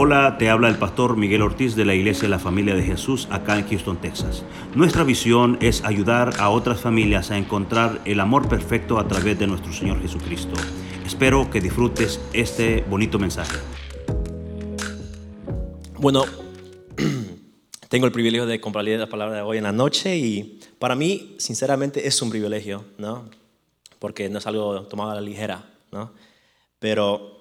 Hola, te habla el pastor Miguel Ortiz de la Iglesia de la Familia de Jesús acá en Houston, Texas. Nuestra visión es ayudar a otras familias a encontrar el amor perfecto a través de nuestro Señor Jesucristo. Espero que disfrutes este bonito mensaje. Bueno, tengo el privilegio de compartir la palabra de hoy en la noche y para mí, sinceramente, es un privilegio, ¿no? Porque no es algo tomado a la ligera, ¿no? Pero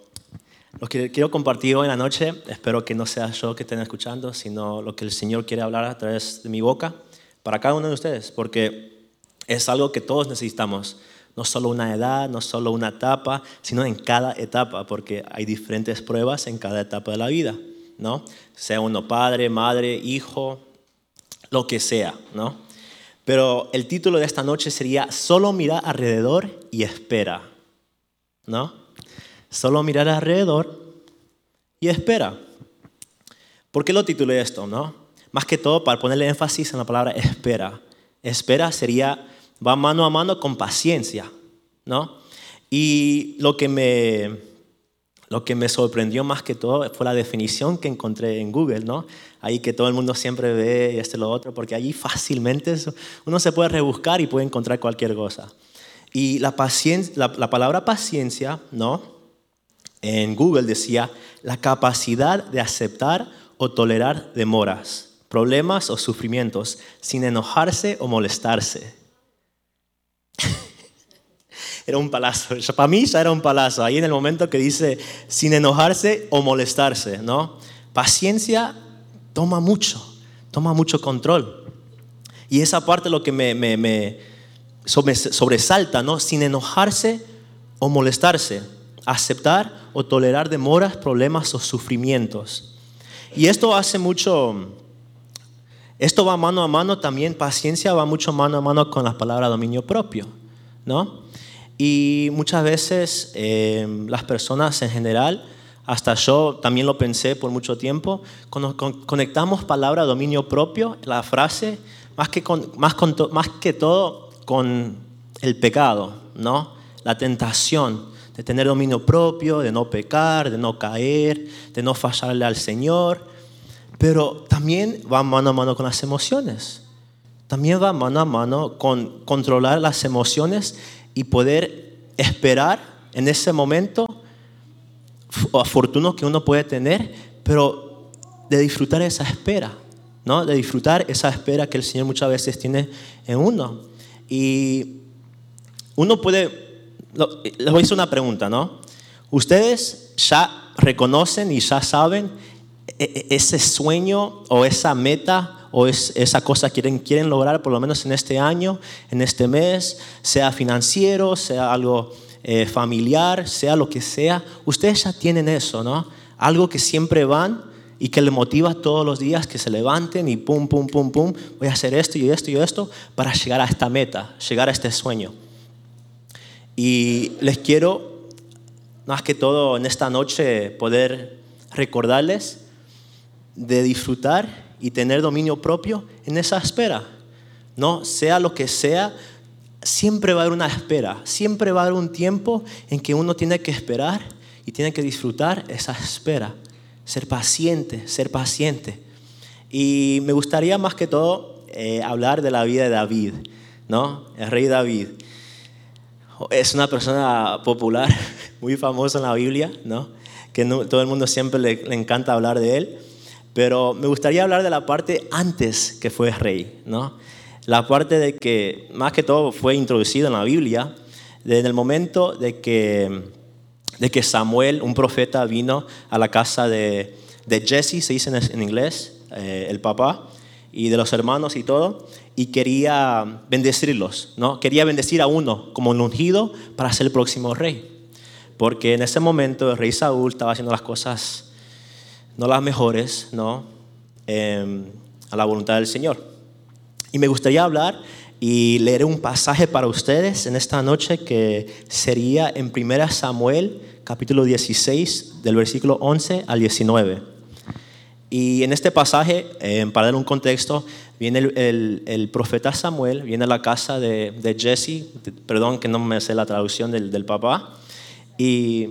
lo que quiero compartir hoy en la noche, espero que no sea yo que estén escuchando, sino lo que el Señor quiere hablar a través de mi boca para cada uno de ustedes, porque es algo que todos necesitamos, no solo una edad, no solo una etapa, sino en cada etapa, porque hay diferentes pruebas en cada etapa de la vida, ¿no? Sea uno padre, madre, hijo, lo que sea, ¿no? Pero el título de esta noche sería Solo mira alrededor y espera, ¿no? Solo mirar alrededor y espera. ¿Por qué lo titulé esto? No? Más que todo para ponerle énfasis en la palabra espera. Espera sería, va mano a mano con paciencia. ¿no? Y lo que me, lo que me sorprendió más que todo fue la definición que encontré en Google, ¿no? Ahí que todo el mundo siempre ve este lo otro, porque allí fácilmente uno se puede rebuscar y puede encontrar cualquier cosa. Y la, paciencia, la palabra paciencia, ¿no? En Google decía la capacidad de aceptar o tolerar demoras, problemas o sufrimientos sin enojarse o molestarse. era un palazo. Para mí ya era un palazo. Ahí en el momento que dice sin enojarse o molestarse, ¿no? Paciencia toma mucho, toma mucho control. Y esa parte lo que me, me sobresalta, ¿no? Sin enojarse o molestarse. Aceptar o tolerar demoras, problemas o sufrimientos. Y esto hace mucho, esto va mano a mano también, paciencia va mucho mano a mano con la palabra dominio propio, ¿no? Y muchas veces em, las personas en general, hasta yo también lo pensé por mucho tiempo, cuando conectamos palabra dominio propio, la frase, más que, más, más que todo con el pecado, ¿no? La tentación de tener dominio propio, de no pecar, de no caer, de no fallarle al Señor. Pero también va mano a mano con las emociones. También va mano a mano con controlar las emociones y poder esperar en ese momento afortuno que uno puede tener, pero de disfrutar esa espera, ¿no? De disfrutar esa espera que el Señor muchas veces tiene en uno. Y uno puede les voy a hacer una pregunta, ¿no? ¿Ustedes ya reconocen y ya saben e, e, ese sueño o esa meta o esa cosa que quieren, quieren lograr por lo menos en este año, en este mes, sea financiero, sea algo eh, familiar, sea lo que sea? Ustedes ya tienen eso, ¿no? Algo que siempre van y que le motiva todos los días que se levanten y pum, pum, pum, pum, voy a hacer esto y esto y esto para llegar a esta meta, llegar a este sueño. Y les quiero, más que todo en esta noche, poder recordarles de disfrutar y tener dominio propio en esa espera. No, sea lo que sea, siempre va a haber una espera, siempre va a haber un tiempo en que uno tiene que esperar y tiene que disfrutar esa espera, ser paciente, ser paciente. Y me gustaría más que todo eh, hablar de la vida de David, ¿no? El rey David es una persona popular, muy famosa en la Biblia, ¿no? que todo el mundo siempre le, encanta hablar de él, pero me gustaría hablar de la parte antes que fue rey, ¿no? la parte de que más que todo fue introducido en la Biblia, desde el momento de que, de que Samuel, un profeta, vino a la casa de, de Jesse, se dice en inglés, eh, el papá, y de los hermanos y todo, y quería bendecirlos, ¿no? Quería bendecir a uno como un ungido para ser el próximo rey. Porque en ese momento el rey Saúl estaba haciendo las cosas no las mejores, ¿no? Em, a la voluntad del Señor. Y me gustaría hablar y leer un pasaje para ustedes en esta noche que sería en 1 Samuel capítulo 16 del versículo 11 al 19. Y en este pasaje, em, para dar un contexto, viene el, profeta Samuel, viene a la casa de, Jesse, perdón que no me sé la traducción del, papá, y,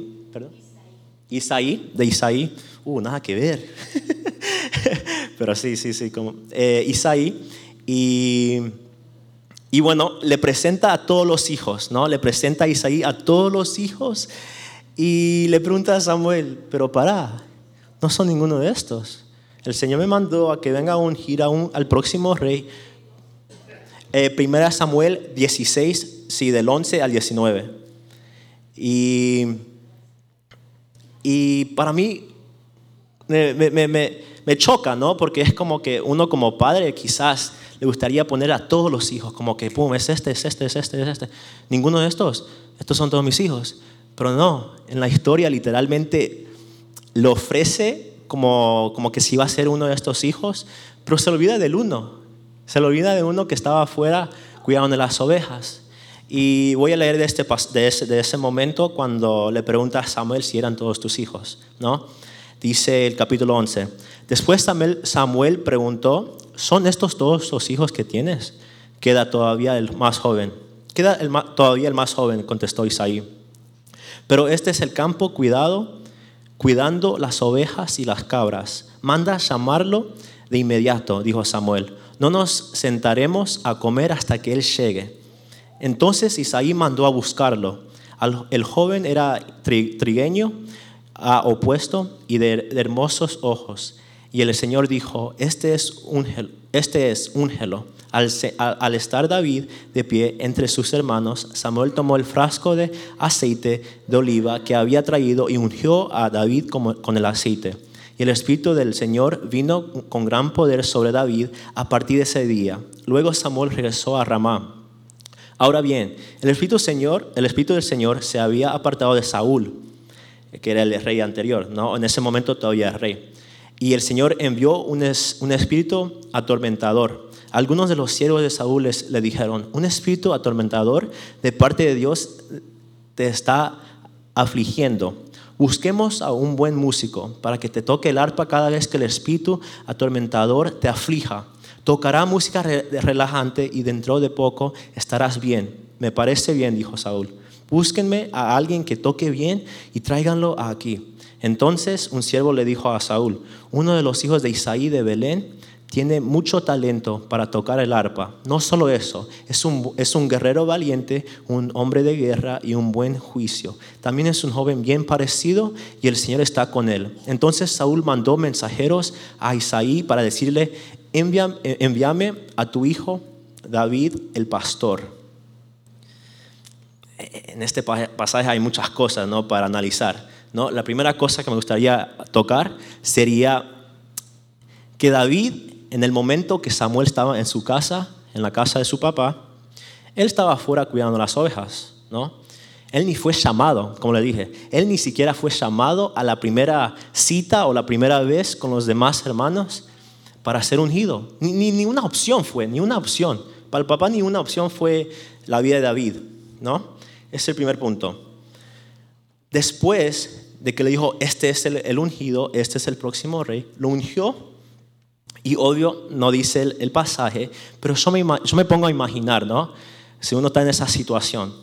Isaí, de Isaí, uh, nada que ver. Pero sí, sí, sí, como eh, Isaí. Y, y bueno, le presenta a todos los hijos, ¿no? Le presenta a Isaí a todos los hijos y le pregunta a Samuel, pero para, no son ninguno de estos. El Señor me mandó a que venga a ungir a un, al próximo rey. Eh, primera Samuel 16, sí, del 11 al 19. Y, y para mí me, me, me, me choca, ¿no? Porque es como que uno como padre quizás le gustaría poner a todos los hijos, como que, pum, es este, es este, es este, es este. Ninguno de estos, estos son todos mis hijos. Pero no, en la historia literalmente lo ofrece como, como que si iba a ser uno de estos hijos, pero se olvida del uno. Se le olvida de uno que estaba afuera cuidando de las ovejas. Y voy a leer de, este, de, ese, de ese momento cuando le pregunta a Samuel si eran todos tus hijos. ¿no? Dice el capítulo 11. Después Samuel, preguntó, ¿son estos todos los hijos que tienes? Queda todavía el más joven. Queda todavía el más joven, contestó Isaí. Pero este es el campo cuidado, cuidando las ovejas y las cabras. Manda llamarlo de inmediato, dijo Samuel. No nos sentaremos a comer hasta que él llegue. Entonces Isaí mandó a buscarlo. El joven era trigueño, opuesto y de, hermosos ojos. Y el Señor dijo, este es un este es úngelo. Al, al, estar David de pie entre sus hermanos, Samuel tomó el frasco de aceite de oliva que había traído y ungió a David con el aceite. Y el Espíritu del Señor vino con gran poder sobre David a partir de ese día. Luego Samuel regresó a Ramá. Ahora bien, el Espíritu, Señor, el Espíritu del Señor se había apartado de Saúl, que era el rey anterior, ¿no? en ese momento todavía es rey. Y el Señor envió un, un espíritu atormentador. Algunos de los siervos de Saúl le dijeron, un espíritu atormentador de parte de Dios te está afligiendo. Busquemos a un buen músico para que te toque el arpa cada vez que el espíritu atormentador te aflija. Tocará música relajante y dentro de poco estarás bien. Me parece bien, dijo Saúl. Búsquenme a alguien que toque bien y tráiganlo aquí. Entonces un siervo le dijo a Saúl, uno de los hijos de Isaí de Belén tiene mucho talento para tocar el arpa. No solo eso, es un, es un guerrero valiente, un hombre de guerra y un buen juicio. También es un joven bien parecido y el Señor está con él. Entonces Saúl mandó mensajeros a Isaí para decirle, envíame a tu hijo David el pastor. En este pasaje hay muchas cosas ¿no? para analizar. ¿No? La primera cosa que me gustaría tocar sería que David en el momento que Samuel estaba en su casa, en la casa de su papá, él estaba afuera cuidando las ovejas, ¿no? Él ni fue llamado, como le dije, él ni siquiera fue llamado a la primera cita o la primera vez con los demás hermanos para ser ungido. Ni, ni, una opción fue, ni una opción. Para el papá ni una opción fue la vida de David, ¿no? Ese es el primer punto. Después de que le dijo, este es el, ungido, este es el próximo rey, lo ungió y obvio, no dice el, pasaje, pero yo me, yo me, pongo a imaginar, ¿no? Si uno está en esa situación,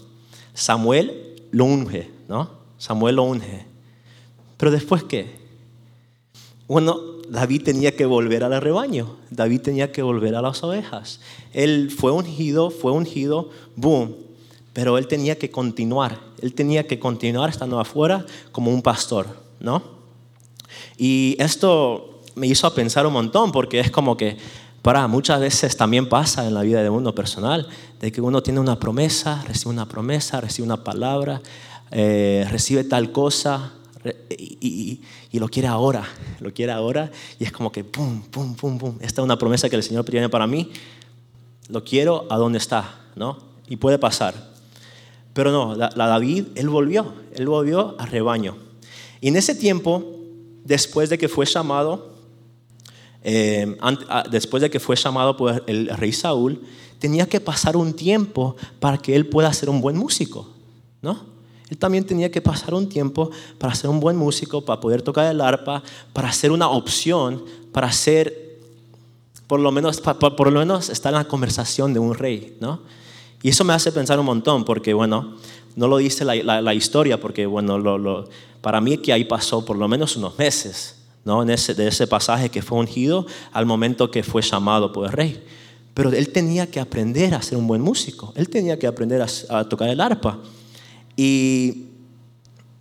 Samuel lo unge, ¿no? Samuel lo unge. Pero después, ¿qué? Bueno, David tenía que volver al rebaño, David tenía que volver a las ovejas. Él fue ungido, fue ungido, boom, pero él tenía que continuar, él tenía que continuar estando afuera como un pastor, ¿no? Y esto me hizo pensar un montón porque es como que, para, muchas veces también pasa en la vida de uno personal, de que uno tiene una promesa, recibe una promesa, recibe una palabra, eh, recibe tal cosa y, lo quiere ahora, lo quiere ahora y es como que, pum, pum, pum, pum, esta es una promesa que el Señor tiene para mí, lo quiero a donde está, ¿no? Y puede pasar. Pero no, la David, él volvió, él volvió al rebaño. Y en ese tiempo, después de que fue llamado, eh, ah, después de que fue llamado por el rey Saúl, tenía que pasar un tiempo para que él pueda ser un buen músico, ¿no? Él también tenía que pasar un tiempo para ser un buen músico, para poder tocar el arpa, para ser una opción, para ser, por lo menos, por lo menos estar en la conversación de un rey, ¿no? Y eso me hace pensar un montón, porque bueno, No lo dice la, historia, porque bueno, lo, para mí que ahí pasó por lo menos unos meses, ¿no? En ese, de ese pasaje que fue ungido al momento que fue llamado por el rey. Pero él tenía que aprender a ser un buen músico, él tenía que aprender a, tocar el arpa. Y,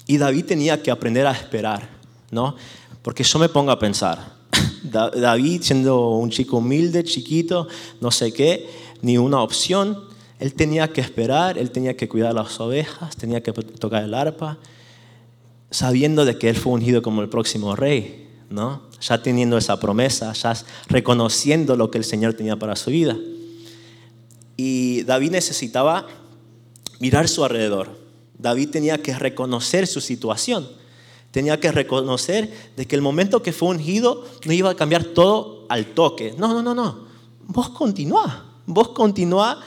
y, David tenía que aprender a esperar, ¿no? Porque yo me pongo a pensar, David siendo un chico humilde, chiquito, no sé qué, ni una opción, él tenía que esperar, él tenía que cuidar las ovejas, tenía que tocar el arpa, sabiendo de que él fue ungido como el próximo rey, ¿no? Ya teniendo esa promesa, ya reconociendo lo que el Señor tenía para su vida. Y David necesitaba mirar su alrededor. David tenía que reconocer su situación. Tenía que reconocer de que el momento que fue ungido no iba a cambiar todo al toque. No, no, no, no. Vos continúa. Vos continúa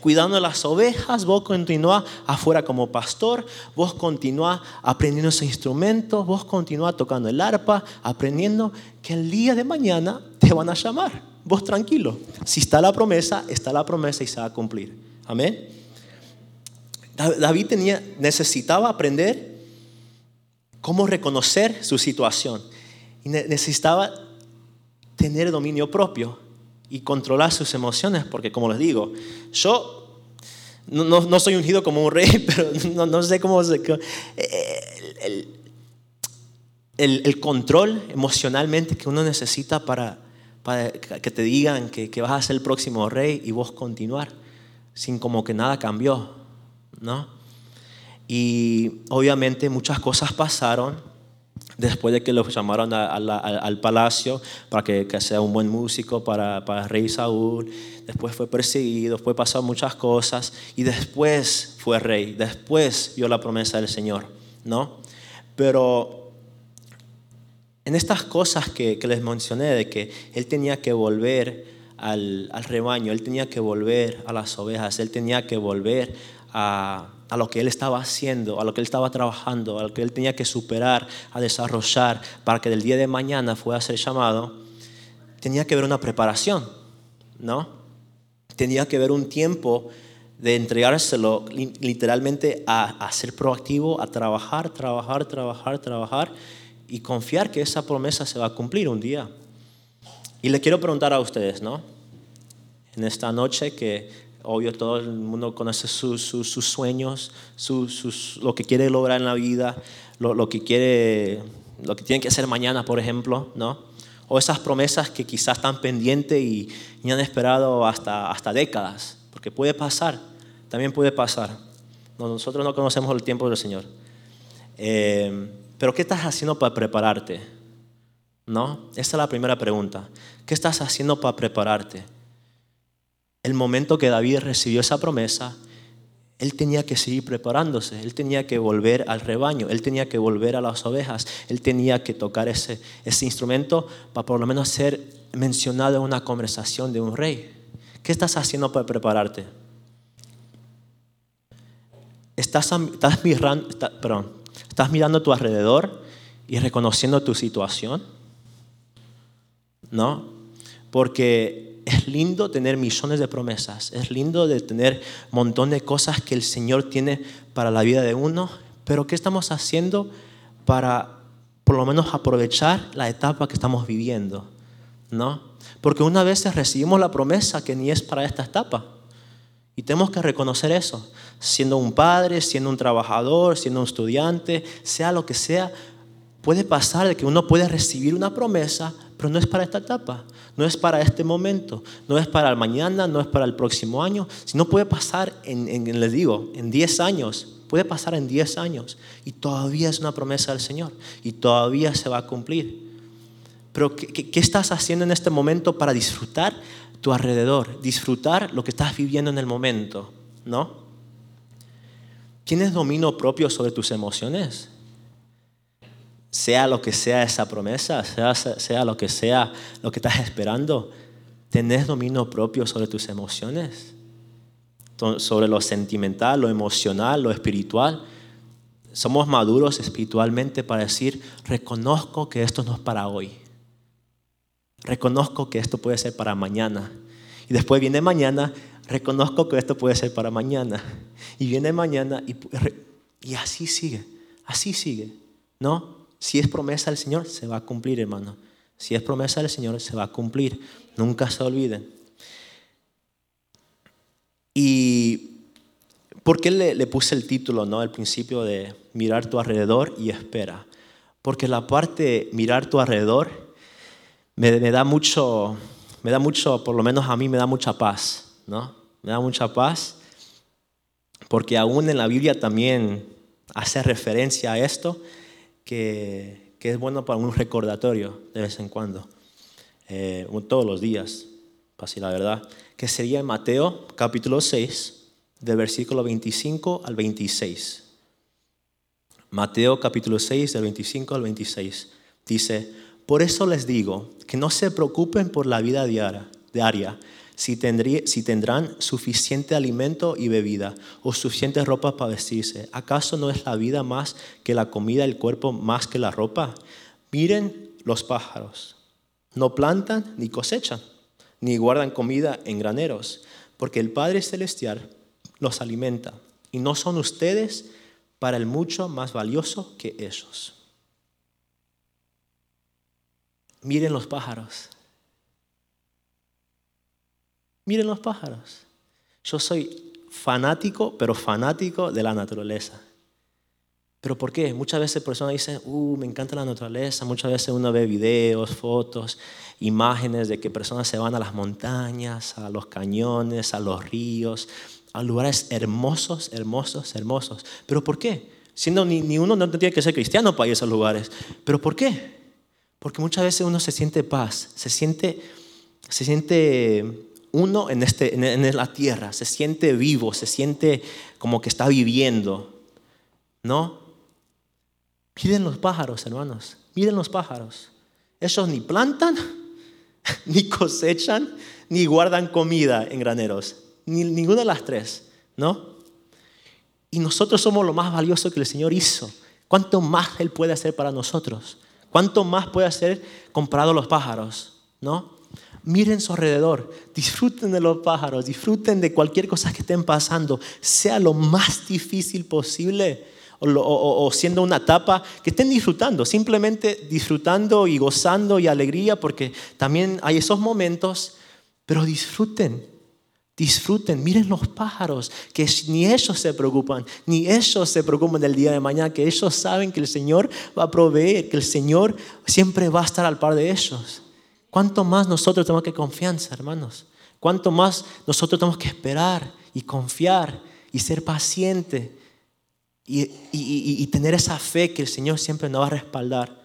cuidando las ovejas, vos continúa afuera como pastor, vos continúa aprendiendo ese instrumento, vos continúa tocando el arpa, aprendiendo que el día de mañana te van a llamar. Vos tranquilo. Si está la promesa, está la promesa y se va a cumplir. Amén. David necesitaba aprender cómo reconocer su situación. Y necesitaba tener dominio propio y controlar sus emociones, porque como les digo, yo no, no, soy ungido como un rey, pero no, no sé cómo... Se, el, el, el, control emocionalmente que uno necesita para, para que te digan que, que, vas a ser el próximo rey y vos continuar sin como que nada cambió, ¿no? Y obviamente muchas cosas pasaron después de que lo llamaron al palacio para que, sea un buen músico para, para el rey Saúl. Después fue perseguido, después pasaron muchas cosas y después fue rey, después vio la promesa del Señor, ¿no? Pero en estas cosas que, les mencioné, de que él tenía que volver al, al rebaño, él tenía que volver a las ovejas, él tenía que volver a a lo que él estaba haciendo, a lo que él estaba trabajando, a lo que él tenía que superar, a desarrollar para que del día de mañana fuera a ser llamado, tenía que ver una preparación, ¿no? Tenía que ver un tiempo de entregárselo literalmente a, a ser proactivo, a trabajar, trabajar, trabajar, trabajar y confiar que esa promesa se va a cumplir un día. Y le quiero preguntar a ustedes, ¿no? En esta noche que Obvio, todo el mundo conoce sus, sueños, sus, lo que quiere lograr en la vida, lo, que quiere, lo que tiene que hacer mañana, por ejemplo, ¿no? O esas promesas que quizás están pendientes y, han esperado hasta, hasta décadas, porque puede pasar, también puede pasar. nosotros no conocemos el tiempo del Señor. Eh, pero ¿qué estás haciendo para prepararte? ¿No? Esa es la primera pregunta. ¿Qué estás haciendo para prepararte? El momento que David recibió esa promesa, él tenía que seguir preparándose, él tenía que volver al rebaño, él tenía que volver a las ovejas, él tenía que tocar ese, ese instrumento para por lo menos ser mencionado en una conversación de un rey. ¿Qué estás haciendo para prepararte? ¿Estás, mirando, perdón, ¿Estás mirando a tu alrededor y reconociendo tu situación? ¿No? Porque es lindo tener millones de promesas, es lindo de tener un montón de cosas que el Señor tiene para la vida de uno, pero ¿qué estamos haciendo para por lo menos aprovechar la etapa que estamos viviendo? ¿No? Porque una vez recibimos la promesa que ni es para esta etapa. Y tenemos que reconocer eso, siendo un padre, siendo un trabajador, siendo un estudiante, sea lo que sea, puede pasar de que uno puede recibir una promesa, pero no es para esta etapa, no es para este momento, no es para el mañana, no es para el próximo año, sino puede pasar en, les digo, en 10 años, puede pasar en 10 años y todavía es una promesa del Señor y todavía se va a cumplir. Pero ¿qué, qué estás haciendo en este momento para disfrutar tu alrededor, disfrutar lo que estás viviendo en el momento, ¿no? ¿Tienes dominio propio sobre tus emociones? Sea lo que sea esa promesa, sea, sea lo que sea lo que estás esperando, tenés dominio propio sobre tus emociones, sobre lo sentimental, lo emocional, lo espiritual. Somos maduros espiritualmente para decir, reconozco que esto no es para hoy. Reconozco que esto puede ser para mañana. Y después viene mañana, reconozco que esto puede ser para mañana. Y viene mañana y, y así sigue, así sigue, ¿no? Si es promesa del Señor, se va a cumplir, hermano. Si es promesa del Señor, se va a cumplir. Nunca se olviden. Y ¿por qué le, puse el título, no? Al principio de mirar tu alrededor y espera. Porque la parte mirar tu alrededor me, me, da mucho, me da mucho, por lo menos a mí me da mucha paz, ¿no? Me da mucha paz porque aún en la Biblia también hace referencia a esto, que, que es bueno para un recordatorio de vez en cuando, eh, todos los días, así la verdad, que sería en Mateo capítulo 6, de versículo 25 al 26. Mateo capítulo 6, del 25 al 26. Dice, por eso les digo que no se preocupen por la vida diaria, diaria si, si tendrán suficiente alimento y bebida o suficiente ropa para vestirse. ¿Acaso no es la vida más que la comida, el cuerpo más que la ropa? Miren los pájaros. No plantan ni cosechan, ni guardan comida en graneros, porque el Padre Celestial los alimenta. Y no son ustedes para el mucho más valioso que ellos. Miren los pájaros. Miren los pájaros. Yo soy fanático, pero fanático de la naturaleza. ¿Pero por qué? Muchas veces personas dicen, uh, me encanta la naturaleza. Muchas veces uno ve videos, fotos, imágenes de que personas se van a las montañas, a los cañones, a los ríos, a lugares hermosos, hermosos, hermosos. ¿Pero por qué? Siendo ni, ni uno no tiene que ser cristiano para ir a esos lugares. ¿Pero por qué? Porque muchas veces uno se siente paz, se siente, se siente uno en, este, en la tierra, se siente vivo, se siente como que está viviendo, ¿no? Miren los pájaros, hermanos, miren los pájaros. Ellos ni plantan, ni cosechan, ni guardan comida en graneros. Ni, ninguna de las tres, ¿no? Y nosotros somos lo más valioso que el Señor hizo. ¿Cuánto más Él puede hacer para nosotros? ¿Cuánto más puede hacer comparado los pájaros? ¿No? Miren su alrededor, disfruten de los pájaros, disfruten de cualquier cosa que estén pasando, sea lo más difícil posible o, siendo una etapa que estén disfrutando, simplemente disfrutando y gozando y alegría, porque también hay esos momentos, pero disfruten, disfruten, miren los pájaros, que ni ellos se preocupan, ni ellos se preocupan del día de mañana, que ellos saben que el Señor va a proveer, que el Señor siempre va a estar al par de ellos. ¿Cuánto más nosotros tenemos que confianza, hermanos? ¿Cuánto más nosotros tenemos que esperar y confiar y ser paciente y, tener esa fe que el Señor siempre nos va a respaldar?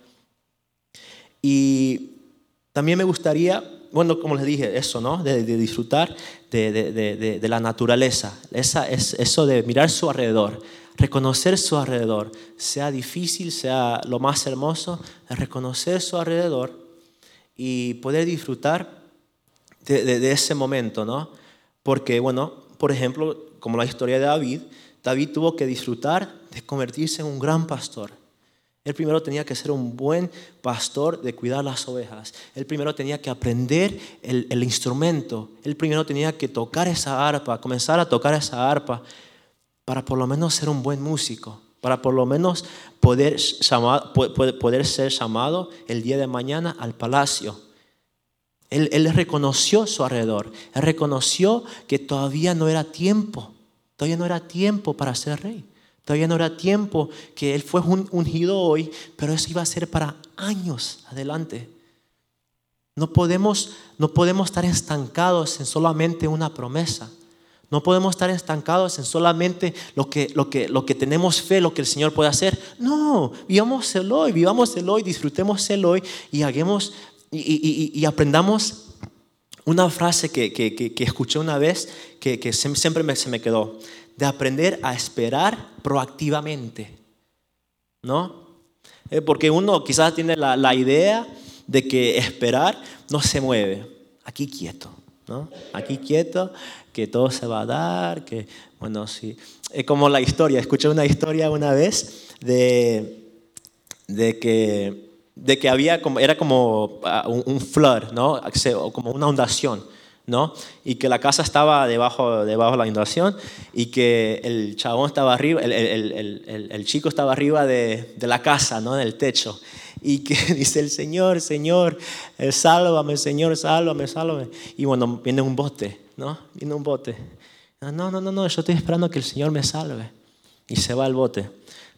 Y también me gustaría, bueno, como les dije, eso, ¿no? De, disfrutar de, la naturaleza, Esa, es, eso de mirar su alrededor, reconocer su alrededor, sea difícil, sea lo más hermoso, reconocer su alrededor y poder disfrutar de, ese momento, ¿no? Porque, bueno, por ejemplo, como la historia de David, David tuvo que disfrutar de convertirse en un gran pastor. Él primero tenía que ser un buen pastor de cuidar las ovejas. Él primero tenía que aprender el, el, instrumento. Él primero tenía que tocar esa arpa, comenzar a tocar esa arpa para por lo menos ser un buen músico para por lo menos poder, ser llamado el día de mañana al palacio. Él, él, reconoció su alrededor, él reconoció que todavía no era tiempo, todavía no era tiempo para ser rey, todavía no era tiempo que él fue ungido hoy, pero eso iba a ser para años adelante. No podemos, no podemos estar estancados en solamente una promesa. No podemos estar estancados en solamente lo que, lo, que, lo que tenemos fe, lo que el Señor puede hacer. No, vivamos el hoy, vivamos el hoy, disfrutemos el hoy y, hagamos, y, aprendamos una frase que, que, escuché una vez que, siempre me, se me quedó, de aprender a esperar proactivamente. ¿No? Eh, porque uno quizás tiene la, la idea de que esperar no se mueve, aquí quieto. ¿no? Aquí quieto que todo se va a dar, que, bueno, sí. Es como la historia, escuché una historia una vez de, de que de que había como, era como ah, un, flood, ¿no? como una ondación, ¿no? Y que la casa estaba debajo, debajo de la inundación y que el chabón estaba arriba, el, el, chico estaba arriba de, de, la casa, ¿no? Del techo. Y que dice el Señor, Señor, eh, sálvame, Señor, sálvame, sálvame. Y bueno, viene un bote, ¿no? Viene un bote. No, no, no, no, yo estoy esperando que el Señor me salve. Y se va al bote.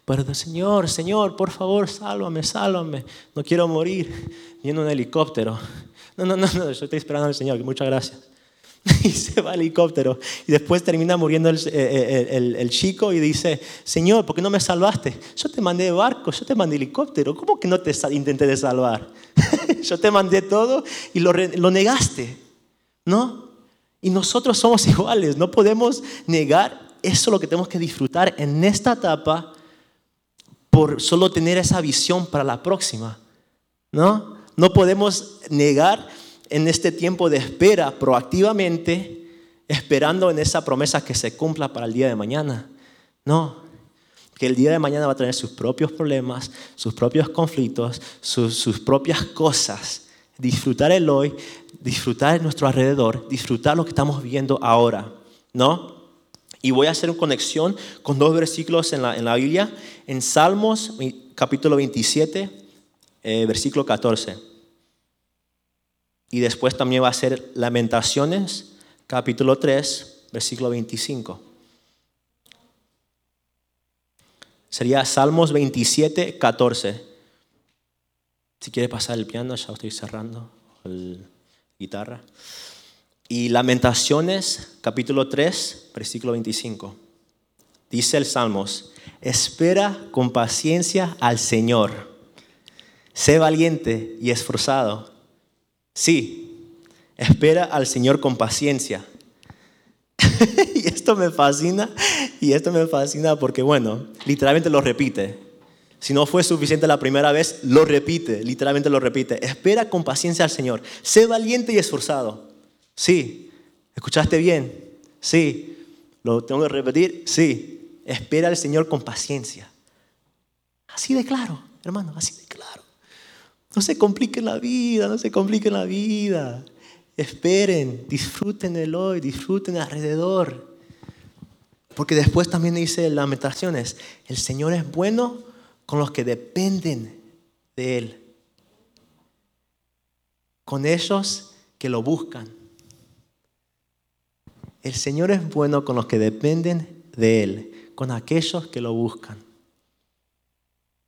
Pero Señor, Señor, por favor, sálvame, sálvame. No quiero morir. Viene un helicóptero. No, no, no, no, yo estoy esperando al Señor. Muchas gracias. Y se va al helicóptero. Y después termina muriendo el, eh, eh, el, el, chico y dice, Señor, ¿por qué no me salvaste? Yo te mandé barco, yo te mandé helicóptero. ¿Cómo que no te intenté de salvar? yo te mandé todo y lo, lo negaste. ¿No? Y nosotros somos iguales. No podemos negar eso lo que tenemos que disfrutar en esta etapa por solo tener esa visión para la próxima. ¿No? No podemos negar en este tiempo de espera proactivamente, esperando en esa promesa que se cumpla para el día de mañana. No, que el día de mañana va a tener sus propios problemas, sus propios conflictos, sus, sus propias cosas. Disfrutar el hoy, disfrutar nuestro alrededor, disfrutar lo que estamos viviendo ahora, ¿no? Y voy a hacer una conexión con dos versículos en la, en la Biblia, en Salmos capítulo 27, eh, versículo 14. Y después también va a ser Lamentaciones, capítulo 3, versículo 25. Sería Salmos 27, 14. Si quiere pasar el piano, ya estoy cerrando guitarra. Y Lamentaciones, capítulo 3, versículo 25. Dice el Salmos, espera con paciencia al Señor. Sé valiente y esforzado Sí, espera al Señor con paciencia. y esto me fascina, y esto me fascina porque, bueno, literalmente lo repite. Si no fue suficiente la primera vez, lo repite, literalmente lo repite. Espera con paciencia al Señor. Sé valiente y esforzado. Sí, ¿escuchaste bien? Sí. ¿Lo tengo que repetir? Sí. Espera al Señor con paciencia. Así de claro, hermano, así de claro. No se compliquen la vida, no se compliquen la vida. Esperen, disfruten el hoy, disfruten alrededor. Porque después también dice en Lamentaciones, el Señor es bueno con los que dependen de Él. Con ellos que lo buscan. El Señor es bueno con los que dependen de Él, con aquellos que lo buscan.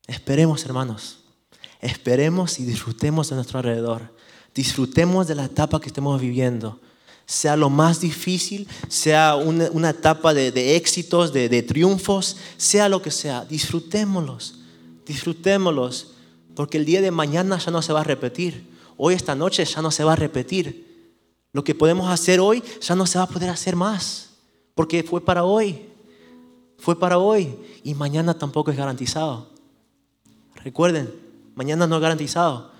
Esperemos, hermanos esperemos y disfrutemos de nuestro alrededor. Disfrutemos de la etapa que estemos viviendo. Sea lo más difícil, sea una, etapa de, éxitos, de, de, triunfos, sea lo que sea. Disfrutémoslos, disfrutémoslos, porque el día de mañana ya no se va a repetir. Hoy, esta noche, ya no se va a repetir. Lo que podemos hacer hoy ya no se va a poder hacer más, porque fue para hoy. Fue para hoy y mañana tampoco es garantizado. Recuerden, Mañana no es garantizado.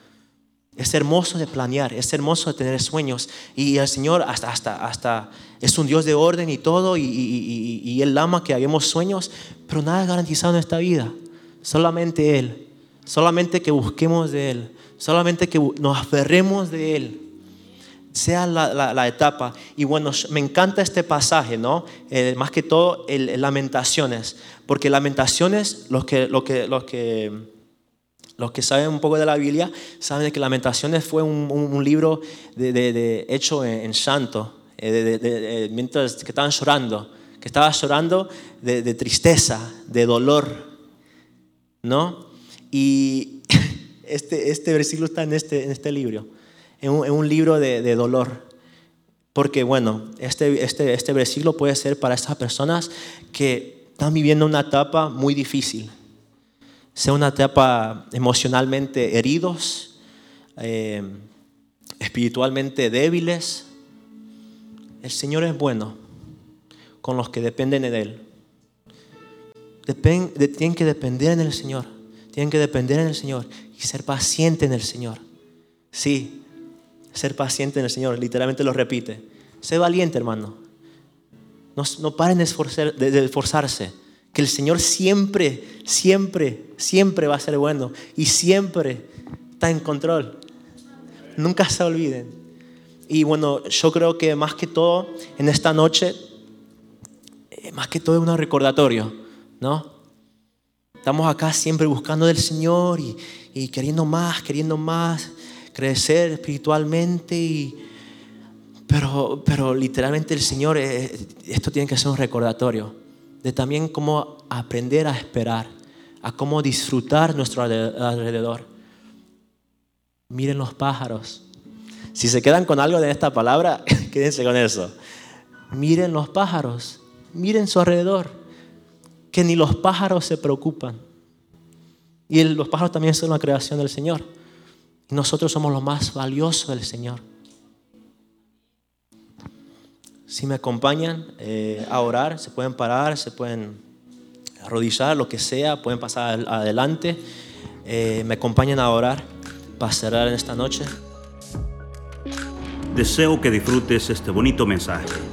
Es hermoso de planear, es hermoso de tener sueños. Y el Señor hasta, hasta, hasta es un Dios de orden y todo, y, y, y, Él ama que hagamos sueños, pero nada es garantizado en esta vida. Solamente Él, solamente que busquemos de Él, solamente que nos aferremos de Él, sea la, etapa. Y bueno, me encanta este pasaje, ¿no? Eh, más que todo, Lamentaciones, porque Lamentaciones, los que, los que, los que los que saben un poco de la Biblia saben que Lamentaciones fue un, libro de, hecho en, llanto, eh, mientras que estaban llorando, que estaba llorando de, tristeza, de dolor, ¿no? Y este, este versículo está en este, en este libro, en un, libro de, dolor. Porque bueno, este, este, este versículo puede ser para estas personas que están viviendo una etapa muy difícil sea una etapa emocionalmente heridos, eh, espiritualmente débiles. El Señor es bueno con los que dependen de Él. Tienen que depender en el Señor. Tienen que depender en el Señor y ser paciente en el Señor. Sí, ser paciente en el Señor. Literalmente lo repite. Sé valiente, hermano. No, paren de esforzarse que el Señor siempre, siempre, siempre va a ser bueno y siempre está en control. Nunca se olviden. Y bueno, yo creo que más que todo en esta noche, eh, más que todo es un recordatorio, ¿no? Estamos acá siempre buscando del Señor y, y queriendo más, queriendo más, crecer espiritualmente y, pero, pero literalmente el Señor, eh, esto tiene que ser un recordatorio de también cómo aprender a esperar, a cómo disfrutar nuestro alrededor. Miren los pájaros. Si se quedan con algo de esta palabra, quédense con eso. Miren los pájaros, miren su alrededor, que ni los pájaros se preocupan. Y los pájaros también son una creación del Señor. Y nosotros somos lo más valioso del Señor. Si me acompañan eh, a orar, se pueden parar, se pueden arrodillar, lo que sea, pueden pasar adelante. Eh, me acompañan a orar para cerrar en esta noche. Deseo que disfrutes este bonito mensaje.